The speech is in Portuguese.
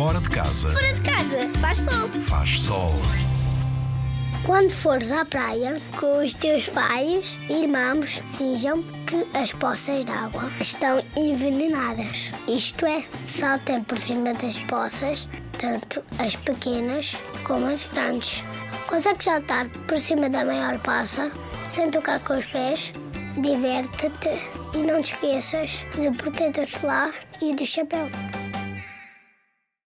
Fora de casa. Fora de casa, faz sol. Faz sol. Quando fores à praia com os teus pais e irmãos, sejam que as poças de água estão envenenadas. Isto é, saltem por cima das poças, tanto as pequenas como as grandes. Consegues saltar por cima da maior poça sem tocar com os pés? Diverte-te e não te esqueças do protetor solar e do chapéu.